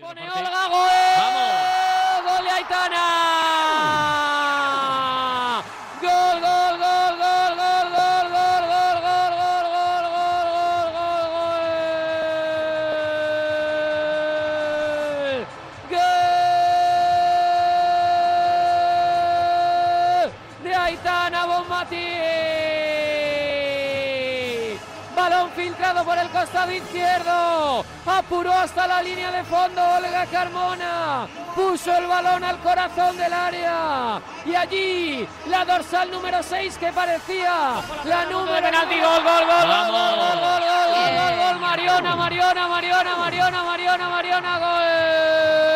Pone Olga, gol. ¡Vamos! ¡Gol de Aitana! ¡Gol, gol, gol, gol, gol, gol, gol, gol, gol, gol, gol, gol, gol, gol, gol! De Aitana Bonmatí. Balón filtrado por el costado izquierdo. Apuró hasta la línea de fondo Olga Carmona. Puso el balón al corazón del área. Y allí la dorsal número 6 que parecía la número. Penalti, gol, gol, gol, gol, gol, gol, gol, gol, gol, gol, gol. Mariona, Mariona, Mariona, Mariona, Mariona, Mariona, gol.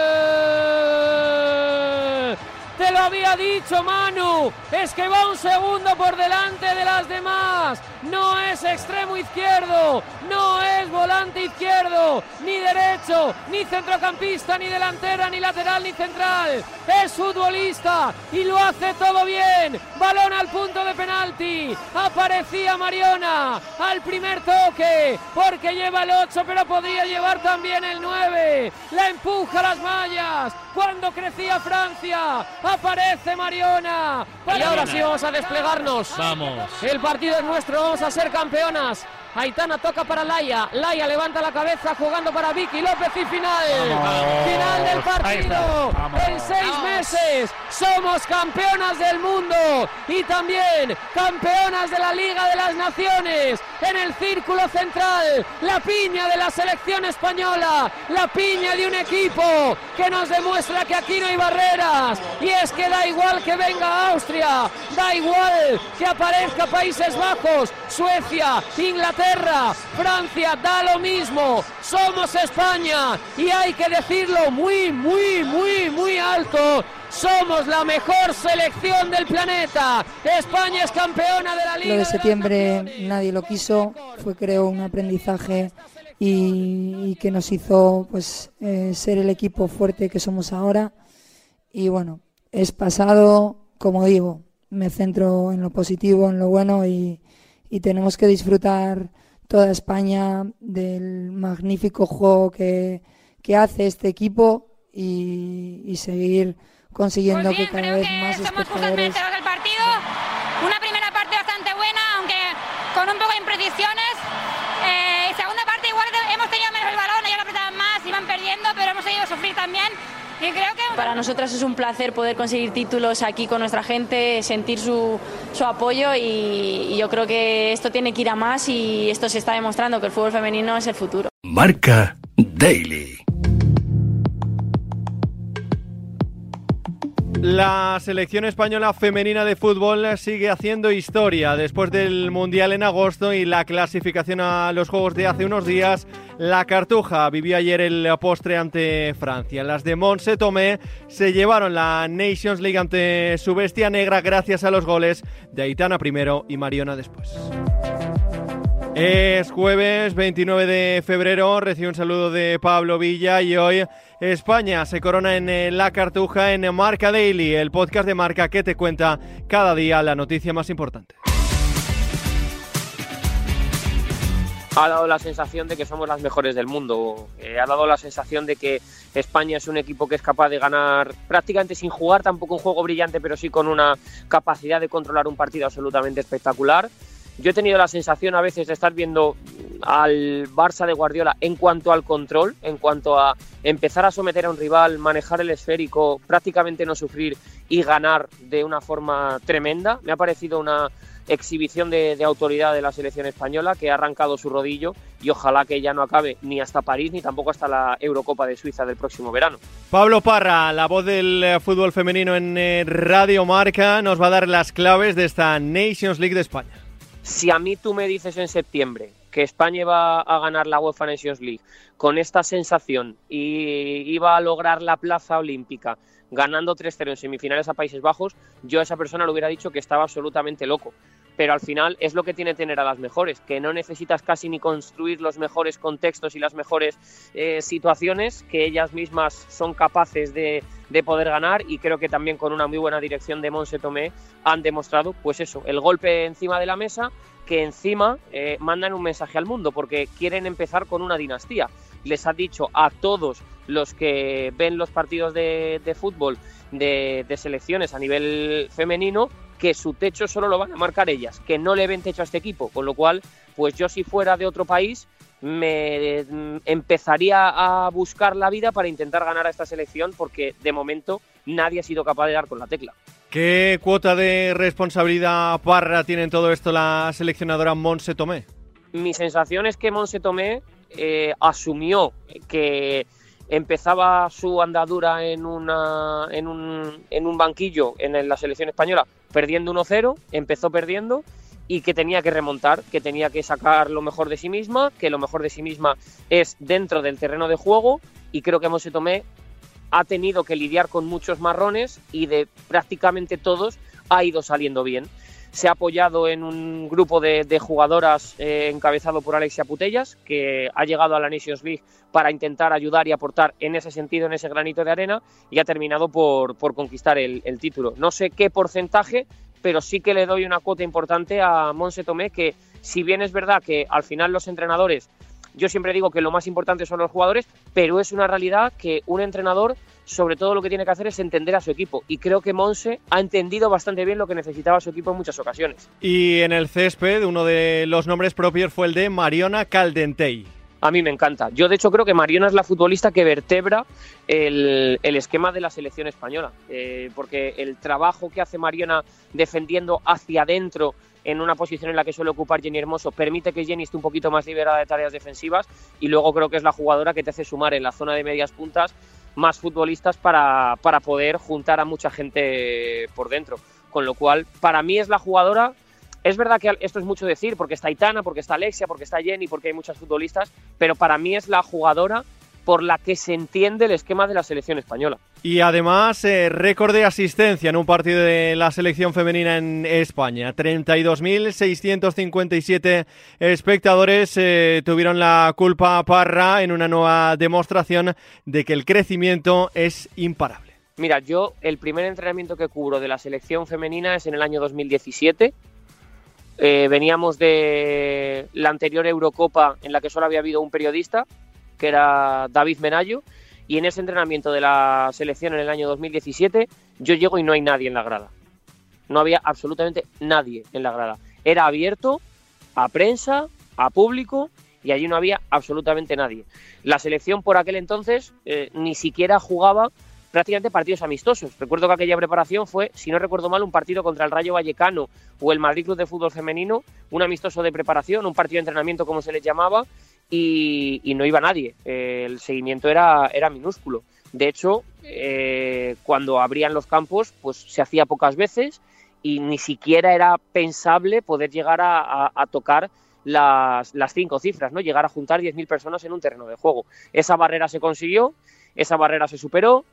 Te lo había dicho Manu, es que va un segundo por delante de las demás. No es extremo izquierdo, no es volante izquierdo, ni derecho, ni centrocampista, ni delantera, ni lateral, ni central. Es futbolista y lo hace todo bien. Balón al punto de penalti. Aparecía Mariona al primer toque, porque lleva el 8, pero podría llevar también el 9. La empuja a las mallas. Cuando crecía Francia, aparece Mariona. Y ahora sí vamos a desplegarnos. Vamos. El partido es nuestro, vamos a ser campeonas. Aitana toca para Laia. Laia levanta la cabeza jugando para Vicky López y final. Vamos. Final del partido. En seis meses somos campeonas del mundo y también campeonas de la Liga de las Naciones. En el círculo central, la piña de la selección española, la piña de un equipo que nos demuestra que aquí no hay barreras. Y es que da igual que venga Austria, da igual que aparezca Países Bajos, Suecia, Inglaterra, Francia, da lo mismo. Somos España y hay que decirlo muy, muy, muy, muy alto. Somos la mejor selección del planeta. España es campeona de la Liga. Lo de septiembre nadie lo quiso, fue creo un aprendizaje y, y que nos hizo pues eh, ser el equipo fuerte que somos ahora. Y bueno, es pasado, como digo, me centro en lo positivo, en lo bueno y, y tenemos que disfrutar toda España del magnífico juego que, que hace este equipo y, y seguir consiguiendo Pues bien, que cada vez que más somos espectadores merecedores del partido. Una primera parte bastante buena, aunque con un poco de imprecisiones. Eh, segunda parte igual hemos tenido menos el balón, ellos lo apretaban más, iban perdiendo, pero hemos seguido sufrir también. Y creo que Para nosotras es un placer poder conseguir títulos aquí con nuestra gente, sentir su, su apoyo y, y yo creo que esto tiene que ir a más y esto se está demostrando que el fútbol femenino es el futuro. Marca Daily. La selección española femenina de fútbol sigue haciendo historia. Después del Mundial en agosto y la clasificación a los Juegos de hace unos días, la Cartuja vivió ayer el postre ante Francia. Las de Monse Tomé se llevaron la Nations League ante su bestia negra gracias a los goles de Aitana primero y Mariona después. Es jueves 29 de febrero, recibe un saludo de Pablo Villa y hoy España se corona en eh, La Cartuja en Marca Daily, el podcast de Marca que te cuenta cada día la noticia más importante. ha dado la sensación de que somos las mejores del mundo. Eh, ha dado la sensación de que España es un equipo que es capaz de ganar prácticamente sin jugar, tampoco un juego brillante, pero sí con una capacidad de controlar un partido absolutamente espectacular. Yo he tenido la sensación a veces de estar viendo al Barça de Guardiola en cuanto al control, en cuanto a empezar a someter a un rival, manejar el esférico, prácticamente no sufrir y ganar de una forma tremenda. Me ha parecido una exhibición de, autoridad de la selección española que ha arrancado su rodillo y ojalá que ya no acabe ni hasta París ni tampoco hasta la Eurocopa de Suiza del próximo verano. Pablo Parra, la voz del eh, fútbol femenino en eh, Radio Marca, nos va a dar las claves de esta Nations League de España. Si a mí tú me dices en septiembre que España iba a ganar la UEFA Nations League con esta sensación y iba a lograr la plaza olímpica ganando 3-0 en semifinales a Países Bajos, yo a esa persona le hubiera dicho que estaba absolutamente loco. Pero al final es lo que tiene tener a las mejores, que no necesitas casi ni construir los mejores contextos y las mejores eh, situaciones, que ellas mismas son capaces de, de poder ganar y creo que también con una muy buena dirección de Monse Tomé han demostrado, pues eso, el golpe encima de la mesa, que encima eh, mandan un mensaje al mundo porque quieren empezar con una dinastía. Les ha dicho a todos los que ven los partidos de, fútbol de, selecciones a nivel femenino que su techo solo lo van a marcar ellas, que no le ven techo a este equipo, con lo cual, pues yo si fuera de otro país me mm, empezaría a buscar la vida para intentar ganar a esta selección porque de momento nadie ha sido capaz de dar con la tecla. ¿Qué cuota de responsabilidad parra tiene en todo esto la seleccionadora Monse Tomé? Mi sensación es que Monse Tomé eh, asumió que empezaba su andadura en, una, en, un, en un banquillo en la selección española perdiendo 1-0, empezó perdiendo y que tenía que remontar, que tenía que sacar lo mejor de sí misma, que lo mejor de sí misma es dentro del terreno de juego y creo que Monse Tomé ha tenido que lidiar con muchos marrones y de prácticamente todos ha ido saliendo bien. Se ha apoyado en un grupo de, jugadoras eh, encabezado por Alexia Putellas, que ha llegado a la Nations League para intentar ayudar y aportar en ese sentido, en ese granito de arena, y ha terminado por, conquistar el, el título. No sé qué porcentaje, pero sí que le doy una cuota importante a Monse Tomé, que si bien es verdad que al final los entrenadores yo siempre digo que lo más importante son los jugadores, pero es una realidad que un entrenador sobre todo lo que tiene que hacer es entender a su equipo. Y creo que Monse ha entendido bastante bien lo que necesitaba su equipo en muchas ocasiones. Y en el césped, uno de los nombres propios fue el de Mariona Caldentey. A mí me encanta. Yo, de hecho, creo que Mariona es la futbolista que vertebra el, esquema de la selección española. Eh, porque el trabajo que hace Mariona defendiendo hacia adentro en una posición en la que suele ocupar Jenny Hermoso, permite que Jenny esté un poquito más liberada de tareas defensivas y luego creo que es la jugadora que te hace sumar en la zona de medias puntas más futbolistas para, para poder juntar a mucha gente por dentro. Con lo cual, para mí es la jugadora es verdad que esto es mucho decir, porque está Itana, porque está Alexia, porque está Jenny, porque hay muchas futbolistas, pero para mí es la jugadora por la que se entiende el esquema de la selección española. Y además, eh, récord de asistencia en un partido de la selección femenina en España. 32.657 espectadores eh, tuvieron la culpa a Parra en una nueva demostración de que el crecimiento es imparable. Mira, yo el primer entrenamiento que cubro de la selección femenina es en el año 2017. Eh, veníamos de la anterior Eurocopa en la que solo había habido un periodista que era David Menayo, y en ese entrenamiento de la selección en el año 2017 yo llego y no hay nadie en la grada. No había absolutamente nadie en la grada. Era abierto a prensa, a público y allí no había absolutamente nadie. La selección por aquel entonces eh, ni siquiera jugaba prácticamente partidos amistosos. Recuerdo que aquella preparación fue, si no recuerdo mal, un partido contra el Rayo Vallecano o el Madrid Club de Fútbol Femenino, un amistoso de preparación, un partido de entrenamiento como se les llamaba, y, no iba nadie. el seguimiento era, era minúsculo. De hecho, eh, cuando abrían los campos, pues se hacía pocas veces y ni siquiera era pensable poder llegar a, tocar las, las, cinco cifras, ¿no? Llegar a juntar 10.000 personas en un terreno de juego. Esa barrera se consiguió, esa barrera se superó.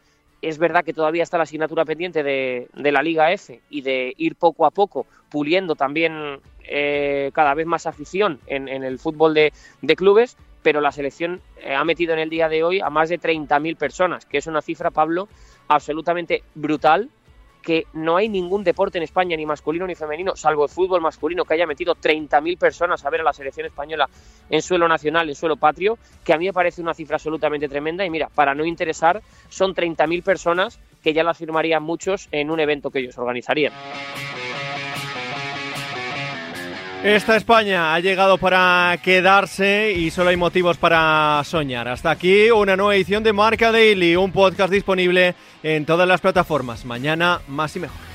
Es verdad que todavía está la asignatura pendiente de, la Liga F y de ir poco a poco puliendo también eh, cada vez más afición en, el fútbol de, clubes, pero la selección eh, ha metido en el día de hoy a más de 30.000 personas, que es una cifra, Pablo, absolutamente brutal, que no hay ningún deporte en España, ni masculino ni femenino, salvo el fútbol masculino, que haya metido 30.000 personas a ver a la selección española en suelo nacional, en suelo patrio, que a mí me parece una cifra absolutamente tremenda. Y mira, para no interesar, son 30.000 personas que ya las firmarían muchos en un evento que ellos organizarían. Esta España ha llegado para quedarse y solo hay motivos para soñar. Hasta aquí una nueva edición de Marca Daily, un podcast disponible en todas las plataformas. Mañana más y mejor.